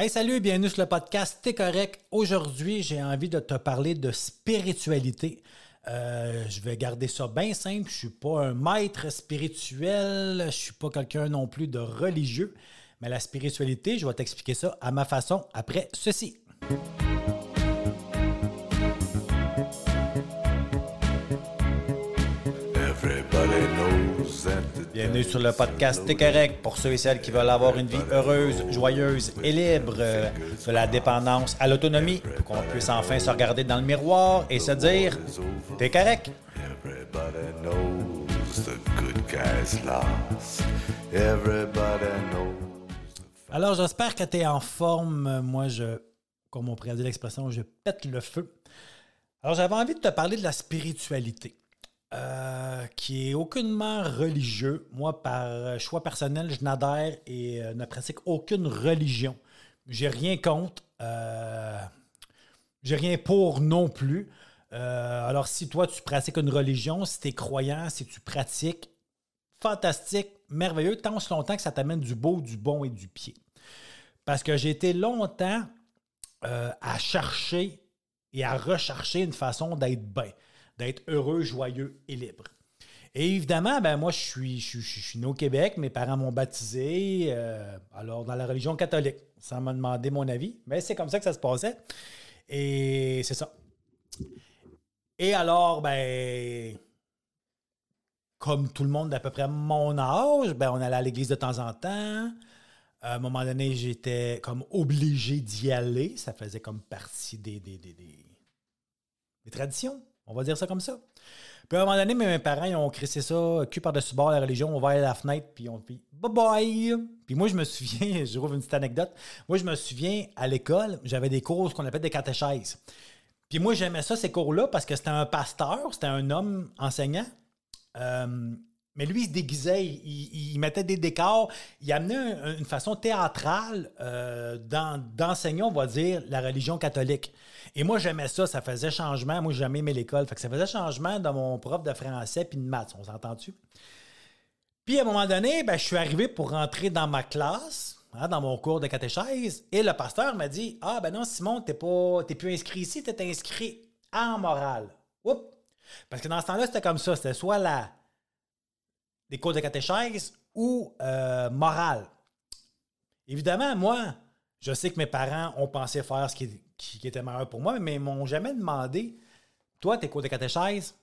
Hey, salut, bienvenue sur le podcast T'es correct. Aujourd'hui, j'ai envie de te parler de spiritualité. Euh, je vais garder ça bien simple. Je suis pas un maître spirituel. Je suis pas quelqu'un non plus de religieux. Mais la spiritualité, je vais t'expliquer ça à ma façon après ceci. Bienvenue sur le podcast T'es correct pour ceux et celles qui veulent avoir une vie heureuse, joyeuse et libre, euh, de la dépendance à l'autonomie, pour qu'on puisse enfin se regarder dans le miroir et se dire T'es correct. Alors j'espère que tu es en forme. Moi, je, comme on pourrait dire l'expression, je pète le feu. Alors j'avais envie de te parler de la spiritualité. Euh, qui est aucunement religieux. Moi, par choix personnel, je n'adhère et euh, ne pratique aucune religion. J'ai rien contre. Euh, j'ai rien pour non plus. alors, si toi, tu pratiques une religion, si tu es croyant, si tu pratiques, fantastique, merveilleux, tant aussi longtemps que ça t'amène du beau, du bon et du pied. Parce que j'ai été longtemps à chercher et à rechercher une façon d'être bien d'être heureux, joyeux et libre. Et évidemment, ben moi, je suis, je, suis né au Québec, mes parents m'ont baptisé, euh, alors dans la religion catholique, Ça m'a demandé mon avis, mais c'est comme ça que ça se passait. Et c'est ça. Et alors, ben, comme tout le monde d'à peu près mon âge, ben, on allait à l'église de temps en temps. À un moment donné, j'étais comme obligé d'y aller. Ça faisait comme partie des, des, des, des traditions. On va dire ça comme ça. Puis à un moment donné, mes parents ils ont crissé ça, cul par-dessus bord, la religion, on va aller à la fenêtre, puis on dit bye bye. Puis moi, je me souviens, je rouvre une petite anecdote. Moi, je me souviens, à l'école, j'avais des cours qu'on appelait des catéchèses. Puis moi, j'aimais ça, ces cours-là, parce que c'était un pasteur, c'était un homme enseignant. Euh, mais lui, il se déguisait, il, mettait des décors, il amenait une façon théâtrale euh, d'enseigner, on va dire, la religion catholique. Et moi, j'aimais ça, ça faisait changement. Moi, j'ai jamais aimé l'école. Fait que ça faisait changement dans mon prof de français puis de maths, on s'entend-tu? Puis à un moment donné, ben, je suis arrivé pour rentrer dans ma classe, hein, dans mon cours de catéchèse, et le pasteur m'a dit Ah, ben non, Simon, t'es pas, plus inscrit ici, t'es inscrit en morale. Oups! Parce que dans ce temps-là, c'était comme ça. C'était soit la des cours de catéchèse ou euh, morale. Évidemment, moi, je sais que mes parents ont pensé faire ce qui, était meilleur pour moi, mais ils m'ont jamais demandé Toi, tes cours de catéchèse,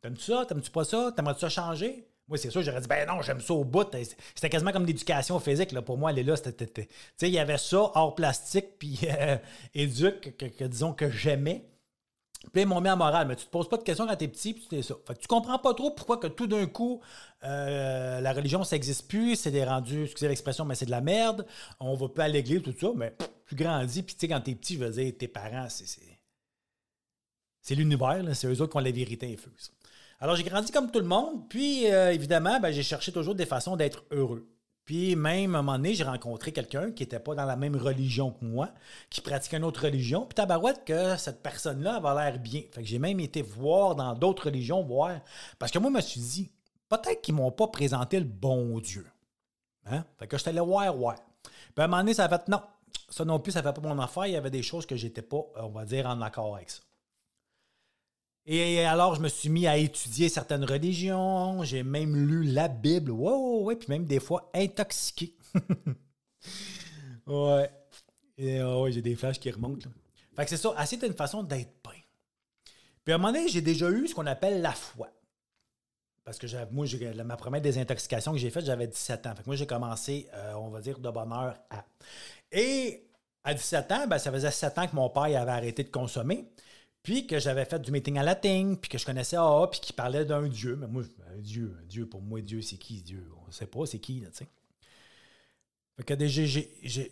t'aimes-tu ça T'aimes-tu pas ça T'aimerais-tu ça changer? Moi, c'est sûr, j'aurais dit, ben non, j'aime ça au bout. C'était quasiment comme l'éducation physique. Là. Pour moi, aller là, c'était. Tu sais, il y avait ça, hors plastique, puis euh, éduque, que, disons que j'aimais. Puis mis en morale, mais tu te poses pas de questions quand t'es petit, puis tu ça. Fait que tu comprends pas trop pourquoi que tout d'un coup, euh, la religion, ça n'existe plus, c'est des rendus, excusez l'expression, mais c'est de la merde, on va pas à l'église, tout ça, mais tu grandis, puis tu sais, quand t'es petit, je veux dire, tes parents, c'est... C'est l'univers, c'est eux autres qui ont la vérité infuse. Alors, j'ai grandi comme tout le monde, puis euh, évidemment, ben, j'ai cherché toujours des façons d'être heureux. Puis même, à un moment donné, j'ai rencontré quelqu'un qui n'était pas dans la même religion que moi, qui pratiquait une autre religion. Puis tabarouette que cette personne-là avait l'air bien. Fait que j'ai même été voir dans d'autres religions, voir. Parce que moi, je me suis dit, peut-être qu'ils m'ont pas présenté le bon Dieu. Hein? Fait que je allé voir, voir. Puis à un moment donné, ça a fait, non, ça non plus, ça ne fait pas mon affaire. Il y avait des choses que j'étais pas, on va dire, en accord avec ça. Et alors, je me suis mis à étudier certaines religions. J'ai même lu la Bible. Wow, ouais, puis même des fois intoxiqué. ouais. Et, ah ouais, j'ai des flashs qui remontent. Fait que c'est ça. Assez une façon d'être bien. Puis à un moment donné, j'ai déjà eu ce qu'on appelle la foi. Parce que moi, ma première désintoxication que j'ai faite, j'avais 17 ans. Fait que moi, j'ai commencé, euh, on va dire, de bonne heure à. Et à 17 ans, ben, ça faisait 7 ans que mon père avait arrêté de consommer. Puis que j'avais fait du meeting à latin, puis que je connaissais AA, puis qui parlait d'un Dieu. Mais moi, un Dieu, Dieu, pour moi, Dieu, c'est qui Dieu? On ne sait pas c'est qui, tu sais. Fait que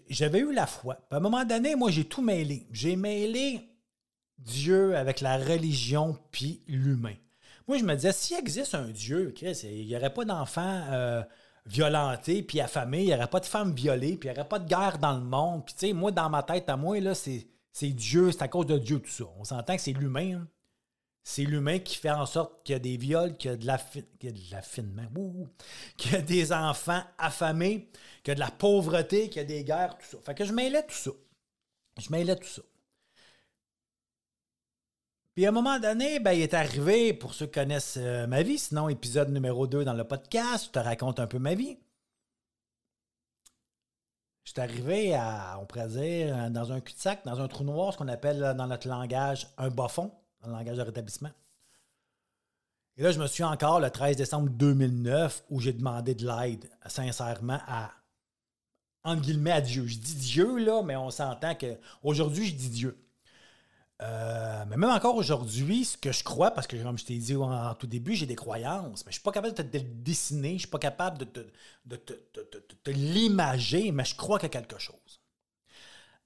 j'avais eu la foi. Puis à un moment donné, moi, j'ai tout mêlé. J'ai mêlé Dieu avec la religion puis l'humain. Moi, je me disais, s'il existe un Dieu, il n'y aurait pas d'enfants euh, violentés puis affamés, il n'y aurait pas de femmes violées, puis il n'y aurait pas de guerre dans le monde. Puis, tu sais, moi, dans ma tête, à moi, là, c'est c'est Dieu, c'est à cause de Dieu tout ça. On s'entend que c'est l'humain. Hein. C'est l'humain qui fait en sorte qu'il y a des viols, qu'il y a de l'affinement, qu'il y a des enfants affamés, qu'il y a de la pauvreté, qu'il y a des guerres, tout ça. Fait que je mêlais tout ça. Je mêlais tout ça. Puis à un moment donné, ben, il est arrivé, pour ceux qui connaissent euh, ma vie, sinon épisode numéro 2 dans le podcast, je te raconte un peu ma vie. Je suis arrivé à, on pourrait dire, dans un cul-de-sac, dans un trou noir, ce qu'on appelle dans notre langage un bas fond, dans le langage de rétablissement. Et là, je me suis encore le 13 décembre 2009 où j'ai demandé de l'aide, sincèrement, à, entre guillemets, à Dieu. Je dis Dieu, là, mais on s'entend qu'aujourd'hui, je dis Dieu. Euh, mais même encore aujourd'hui, ce que je crois, parce que comme je t'ai dit en, tout début, j'ai des croyances, mais je ne suis pas capable de te dessiner, je ne suis pas capable de te, de, l'imager, mais je crois qu'il y a quelque chose.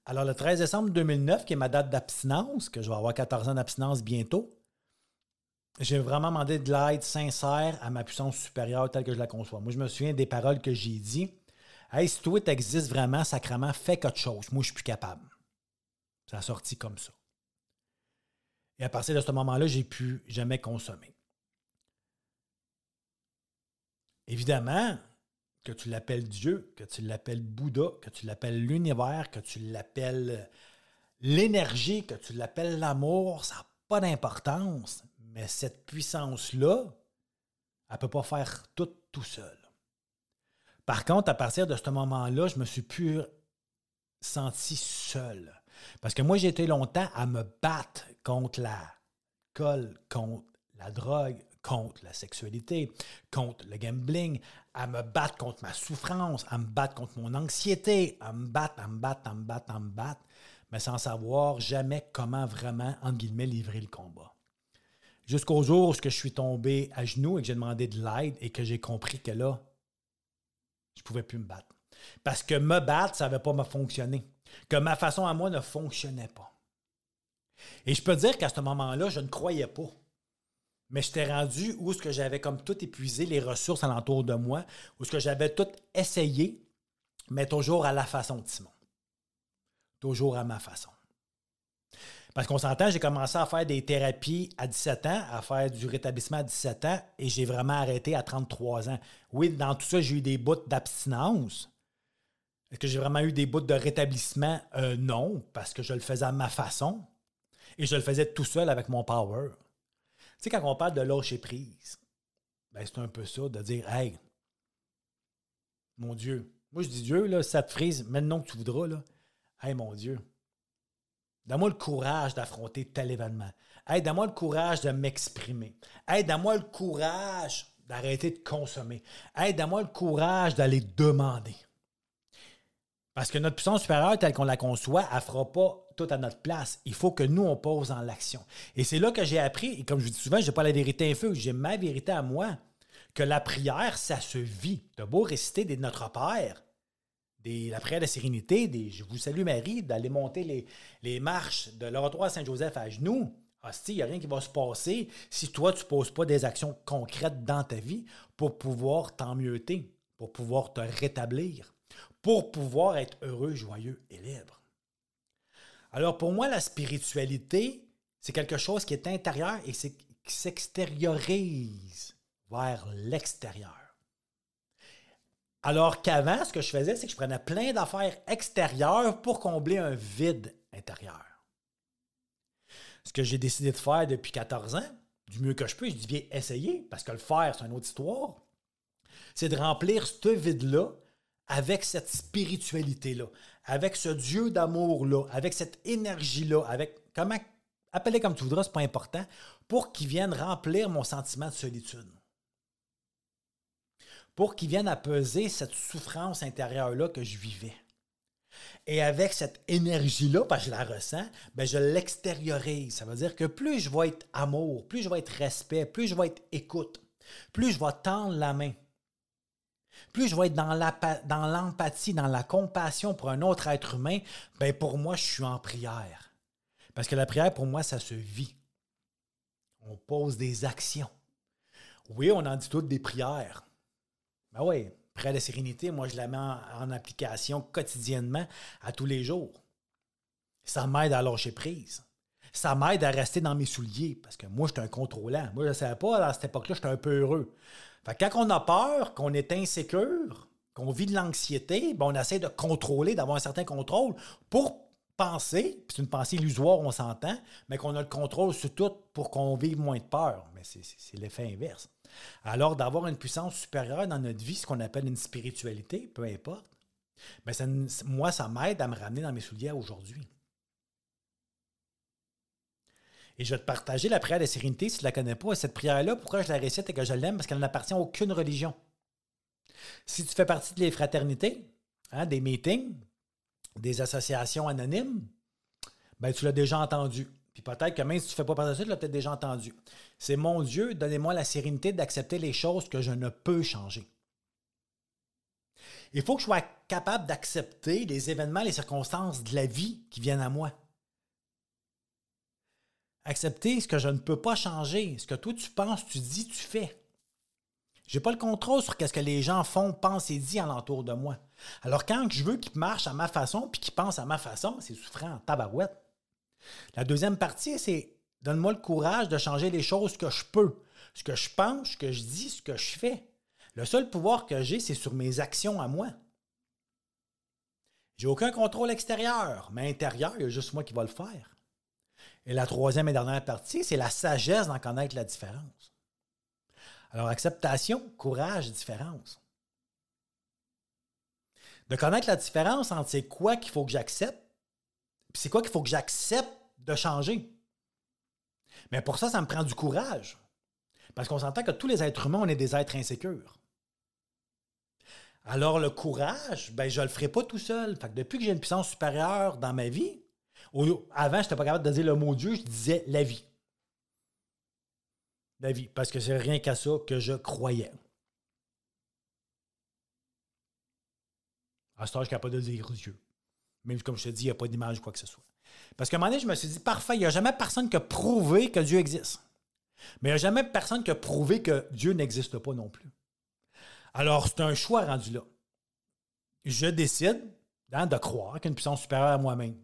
Alors, le 13 décembre 2009, qui est ma date d'abstinence, que je vais avoir 14 ans d'abstinence bientôt, j'ai vraiment demandé de l'aide sincère à ma puissance supérieure telle que je la conçois. Moi, je me souviens des paroles que j'ai dit. Hey, si toi, tu existes vraiment, sacrément, fais quelque chose. Moi, je suis plus capable. Ça a sorti comme ça. Et à partir de ce moment-là, j'ai pu jamais consommer. Évidemment, que tu l'appelles Dieu, que tu l'appelles Bouddha, que tu l'appelles l'univers, que tu l'appelles l'énergie, que tu l'appelles l'amour, ça n'a pas d'importance. Mais cette puissance-là, elle ne peut pas faire tout tout seul. Par contre, à partir de ce moment-là, je me suis plus senti seul. Parce que moi, j'ai été longtemps à me battre contre la colle, contre la drogue, contre la sexualité, contre le gambling, à me battre contre ma souffrance, à me battre contre mon anxiété, à me battre, à me battre, à me battre, à me battre, mais sans savoir jamais comment vraiment, entre guillemets, livrer le combat. Jusqu'au jour où je suis tombé à genoux et que j'ai demandé de l'aide et que j'ai compris que là, je ne pouvais plus me battre. Parce que me battre, ça n'avait pas me fonctionner. Que ma façon à moi ne fonctionnait pas. Et je peux dire qu'à ce moment-là, je ne croyais pas. Mais j'étais rendu où ce que j'avais comme tout épuisé les ressources alentour de moi, où ce que j'avais tout essayé, mais toujours à la façon de Simon. Toujours à ma façon. Parce qu'on s'entend, j'ai commencé à faire des thérapies à 17 ans, à faire du rétablissement à 17 ans, et j'ai vraiment arrêté à 33 ans. Oui, dans tout ça, j'ai eu des bouts d'abstinence, est-ce que j'ai vraiment eu des bouts de rétablissement? Euh, non, parce que je le faisais à ma façon et je le faisais tout seul avec mon power. Tu sais, quand on parle de lâcher prise, ben c'est un peu ça, de dire Hey, mon Dieu, moi je dis Dieu, là, ça te frise, maintenant que tu voudras, là. Hey, mon Dieu, donne-moi le courage d'affronter tel événement. Hey, donne-moi le courage de m'exprimer. Hey, donne-moi le courage d'arrêter de consommer. Hey, donne-moi le courage d'aller demander. Parce que notre puissance supérieure, telle qu'on la conçoit, elle ne fera pas tout à notre place. Il faut que nous, on pose en l'action. Et c'est là que j'ai appris, et comme je dis souvent, je n'ai pas la vérité infuse, j'ai ma vérité à moi, que la prière, ça se vit. De beau réciter des Notre Père, des, la prière de sérénité, des Je vous salue Marie, d'aller monter les, marches de l'oratoire Saint-Joseph à genoux. il n'y a rien qui va se passer si toi, tu ne poses pas des actions concrètes dans ta vie pour pouvoir t'emmieter, pour pouvoir te rétablir pour pouvoir être heureux, joyeux et libre. Alors pour moi, la spiritualité, c'est quelque chose qui est intérieur et qui s'extériorise vers l'extérieur. Alors qu'avant, ce que je faisais, c'est que je prenais plein d'affaires extérieures pour combler un vide intérieur. Ce que j'ai décidé de faire depuis 14 ans, du mieux que je peux, je dis bien essayer, parce que le faire, c'est une autre histoire, c'est de remplir ce vide-là avec cette spiritualité-là, avec ce Dieu d'amour-là, avec cette énergie-là, avec comment appelez comme tu voudras, c'est pas important, pour qu'il vienne remplir mon sentiment de solitude. Pour qu'il vienne apaiser cette souffrance intérieure-là que je vivais. Et avec cette énergie-là, parce que je la ressens, ben je l'extériorise. Ça veut dire que plus je vais être amour, plus je vais être respect, plus je vais être écoute, plus je vais tendre la main, plus je vais être dans l'empathie, dans, la compassion pour un autre être humain, ben pour moi, je suis en prière. Parce que la prière, pour moi, ça se vit. On pose des actions. Oui, on en dit toutes des prières. Ben oui, prière de sérénité, moi, je la mets en, application quotidiennement, à tous les jours. Ça m'aide à lâcher prise. Ça m'aide à rester dans mes souliers parce que moi, je suis un contrôlant. Moi, je ne savais pas, à cette époque-là, j'étais un peu heureux. Fait quand on a peur, qu'on est insécure, qu'on vit de l'anxiété, ben, on essaie de contrôler, d'avoir un certain contrôle pour penser, c'est une pensée illusoire, on s'entend, mais qu'on a le contrôle sur tout pour qu'on vive moins de peur. Mais c'est l'effet inverse. Alors, d'avoir une puissance supérieure dans notre vie, ce qu'on appelle une spiritualité, peu importe, mais moi, ça m'aide à me ramener dans mes souliers aujourd'hui. Et je vais te partager la prière de sérénité si tu ne la connais pas. Et cette prière-là, pourquoi je la récite et que je l'aime? Parce qu'elle n'appartient à aucune religion. Si tu fais partie des fraternités, hein, des meetings, des associations anonymes, ben, tu l'as déjà entendu. Puis peut-être que même si tu ne fais pas partie de ça, tu l'as peut-être déjà entendu. C'est mon Dieu, donnez-moi la sérénité d'accepter les choses que je ne peux changer. Il faut que je sois capable d'accepter les événements, les circonstances de la vie qui viennent à moi. Accepter ce que je ne peux pas changer, ce que toi tu penses, tu dis, tu fais. Je n'ai pas le contrôle sur ce que les gens font, pensent et disent alentour de moi. Alors quand je veux qu'ils marchent à ma façon puis qu'ils pensent à ma façon, c'est souffrant en tabarouette. La deuxième partie, c'est donne-moi le courage de changer les choses que je peux, ce que je pense, ce que je dis, ce que je fais. Le seul pouvoir que j'ai, c'est sur mes actions à moi. J'ai aucun contrôle extérieur, mais intérieur, il y a juste moi qui va le faire. Et la troisième et dernière partie, c'est la sagesse d'en connaître la différence. Alors, acceptation, courage, différence. De connaître la différence entre c'est quoi qu'il faut que j'accepte, puis c'est quoi qu'il faut que j'accepte de changer. Mais pour ça, ça me prend du courage. Parce qu'on s'entend que tous les êtres humains, on est des êtres insécures. Alors, le courage, ben, je ne le ferai pas tout seul. Fait que depuis que j'ai une puissance supérieure dans ma vie, avant, je n'étais pas capable de dire le mot Dieu, je disais la vie. La vie, parce que c'est rien qu'à ça que je croyais. À ce temps, je suis capable de dire Dieu. Même comme je te dis, il n'y a pas d'image ou quoi que ce soit. Parce qu'à un moment donné, je me suis dit, parfait, il n'y a jamais personne qui a prouvé que Dieu existe. Mais il n'y a jamais personne qui a prouvé que Dieu n'existe pas non plus. Alors, c'est un choix rendu là. Je décide hein, de croire qu'il y a une puissance supérieure à moi-même.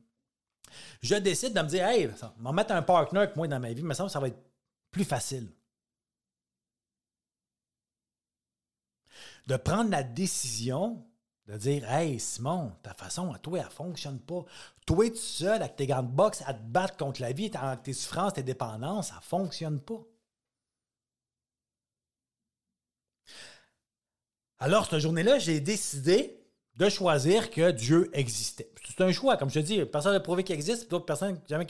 Je décide de me dire, hey, m'en mettre un partner avec moi dans ma vie, mais ça, ça va être plus facile. De prendre la décision de dire Hey Simon, ta façon à toi, elle ne fonctionne pas. Toi, tout seul, avec tes grandes box, à te battre contre la vie, avec tes souffrances, tes dépendances, ça ne fonctionne pas. Alors, cette journée-là, j'ai décidé de choisir que Dieu existait. Choix, comme je te dis, personne n'a prouvé qu'il existe, d'autres personnes jamais.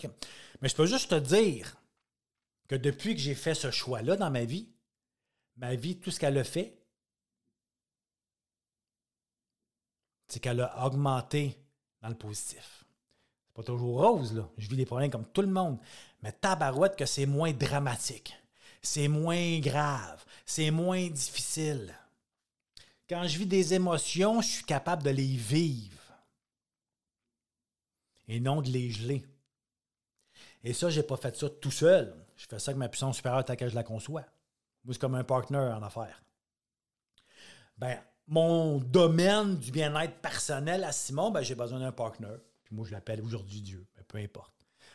Mais je peux juste te dire que depuis que j'ai fait ce choix-là dans ma vie, ma vie, tout ce qu'elle a fait, c'est qu'elle a augmenté dans le positif. C'est pas toujours rose, là. Je vis des problèmes comme tout le monde. Mais tabarouette que c'est moins dramatique. C'est moins grave. C'est moins difficile. Quand je vis des émotions, je suis capable de les vivre. Et non de les geler. Et ça, je n'ai pas fait ça tout seul. Je fais ça avec ma puissance supérieure telle que je la conçois. Moi, c'est comme un partner en affaires. Ben, mon domaine du bien-être personnel à Simon, ben, j'ai besoin d'un partner. Puis moi, je l'appelle aujourd'hui Dieu. Peu importe.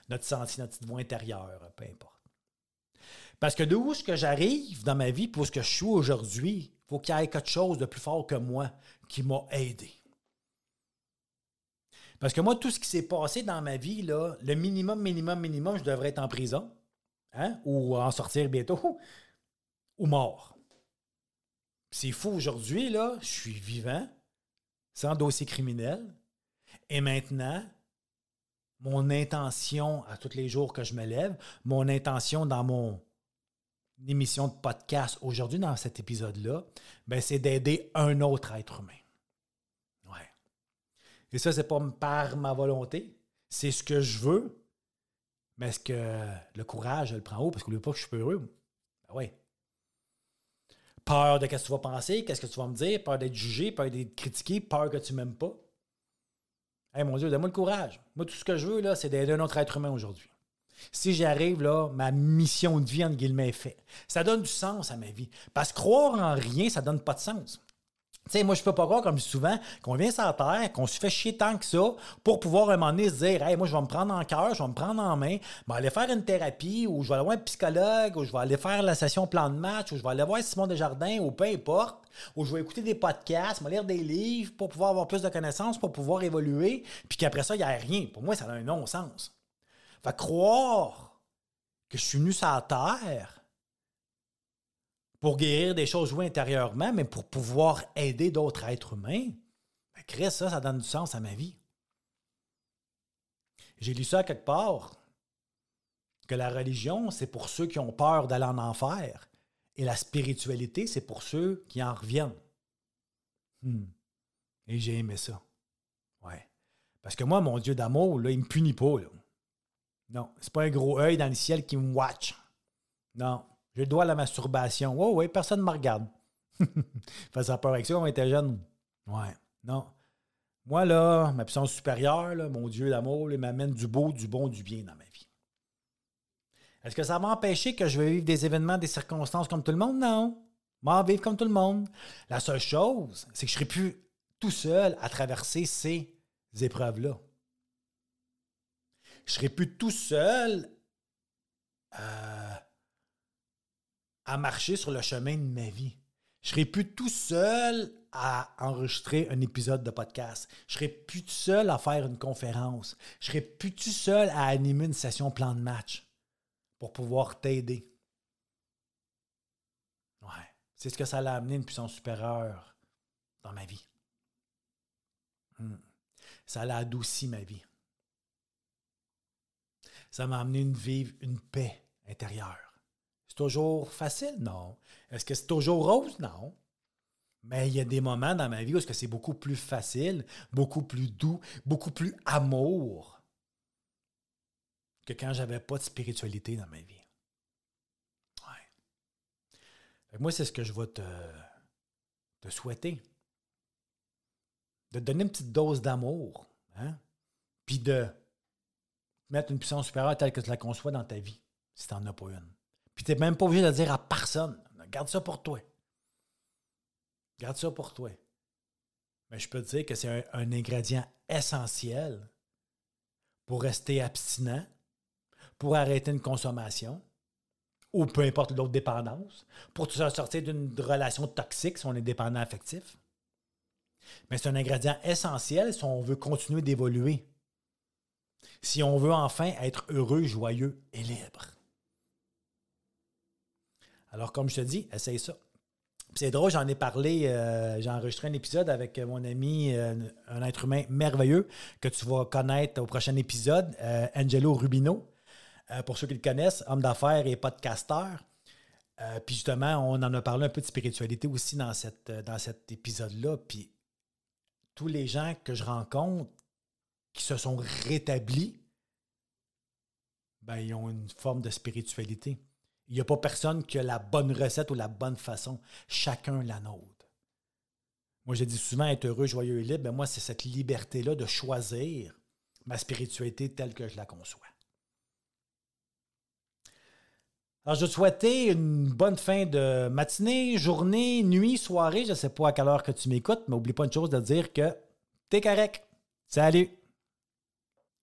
Notre senti, notre petite voix intérieure, peu importe. Parce que d'où est-ce que j'arrive dans ma vie pour ce que je suis aujourd'hui, il faut qu'il y ait quelque chose de plus fort que moi qui m'a aidé. Parce que moi, tout ce qui s'est passé dans ma vie, là, le minimum, minimum, minimum, je devrais être en prison, hein, ou en sortir bientôt, ou mort. C'est fou aujourd'hui, là, je suis vivant, sans dossier criminel. Et maintenant, mon intention à tous les jours que je me lève, mon intention dans mon émission de podcast aujourd'hui, dans cet épisode-là, ben, c'est d'aider un autre être humain. Et ça, c'est pas par ma volonté, c'est ce que je veux. Mais est-ce que le courage, je le prends haut parce que je pas que je suis heureux? Ben oui. Peur de ce que tu vas penser, qu'est-ce que tu vas me dire, peur d'être jugé, peur d'être critiqué, peur que tu m'aimes pas. Hey, mon Dieu, donne-moi le courage. Moi, tout ce que je veux, là, c'est d'aider un autre être humain aujourd'hui. Si j'y arrive, là, ma mission de vie, entre guillemets, est faite. Ça donne du sens à ma vie. Parce que croire en rien, ça donne pas de sens. Tu sais, moi, je peux pas croire, comme souvent, qu'on vient sur la terre, qu'on se fait chier tant que ça pour pouvoir à un moment donné se dire, hey, moi, je vais me prendre en cœur, je vais me prendre en main, je vais aller faire une thérapie, ou je vais aller voir un psychologue, ou je vais aller faire la session plan de match, ou je vais aller voir Simon Desjardins, ou peu importe, ou je vais écouter des podcasts, me lire des livres pour pouvoir avoir plus de connaissances, pour pouvoir évoluer, puis qu'après ça, il n'y a rien. Pour moi, ça a un non-sens. Fait croire que je suis venu sur la terre pour guérir des choses jouées intérieurement, mais pour pouvoir aider d'autres êtres humains, ben, ça, ça donne du sens à ma vie. J'ai lu ça quelque part, que la religion, c'est pour ceux qui ont peur d'aller en enfer, et la spiritualité, c'est pour ceux qui en reviennent. Hmm. Et j'ai aimé ça. Ouais. Parce que moi, mon Dieu d'amour, il me punit pas. Non, c'est pas un gros œil dans le ciel qui me watch. Non. J'ai le droit à la masturbation. Oh oui, personne ne me regarde. Faisait peur avec ça quand on était jeune. Ouais, non. Moi, là, ma puissance supérieure, mon Dieu d'amour, il m'amène du beau, du bon, du bien dans ma vie. Est-ce que ça va empêcher que je vais vivre des événements, des circonstances comme tout le monde? Non. M'en vivre comme tout le monde. La seule chose, c'est que je ne serai plus tout seul à traverser ces épreuves-là. Je ne serai plus tout seul à à marcher sur le chemin de ma vie. Je serai plus tout seul à enregistrer un épisode de podcast. Je serai plus tout seul à faire une conférence. Je serai plus tout seul à animer une session plan de match pour pouvoir t'aider. Ouais, c'est ce que ça a amené une puissance supérieure dans ma vie. Hmm. Ça a adouci ma vie. Ça m'a amené une vivre une paix intérieure toujours facile? Non. Est-ce que c'est toujours rose? Non. Mais il y a des moments dans ma vie où c'est beaucoup plus facile, beaucoup plus doux, beaucoup plus amour que quand j'avais pas de spiritualité dans ma vie. Moi, c'est ce que je vais te, te souhaiter. De te donner une petite dose d'amour. Hein? Puis de mettre une puissance supérieure telle que tu la conçois dans ta vie, si tu n'en as pas une. Puis tu n'es même pas obligé de le dire à personne. Garde ça pour toi. Garde ça pour toi. Mais je peux te dire que c'est un, ingrédient essentiel pour rester abstinent, pour arrêter une consommation, ou peu importe l'autre dépendance, pour sortir d'une relation toxique si on est dépendant affectif. Mais c'est un ingrédient essentiel si on veut continuer d'évoluer. Si on veut enfin être heureux, joyeux et libre. Alors, comme je te dis, essaye ça. C'est drôle, j'en ai parlé, euh, j'ai enregistré un épisode avec mon ami, euh, un être humain merveilleux que tu vas connaître au prochain épisode, euh, Angelo Rubino. pour ceux qui le connaissent, homme d'affaires et podcasteur. puis justement, on en a parlé un peu de spiritualité aussi dans, cette, dans cet épisode-là. Puis tous les gens que je rencontre qui se sont rétablis, ben, ils ont une forme de spiritualité. Il n'y a pas personne qui a la bonne recette ou la bonne façon. Chacun la nôtre. Moi, je dis souvent être heureux, joyeux et libre. Mais moi, c'est cette liberté-là de choisir ma spiritualité telle que je la conçois. Alors, je te souhaiter une bonne fin de matinée, journée, nuit, soirée. Je ne sais pas à quelle heure que tu m'écoutes, mais n'oublie pas une chose de dire que tu es correct. Salut!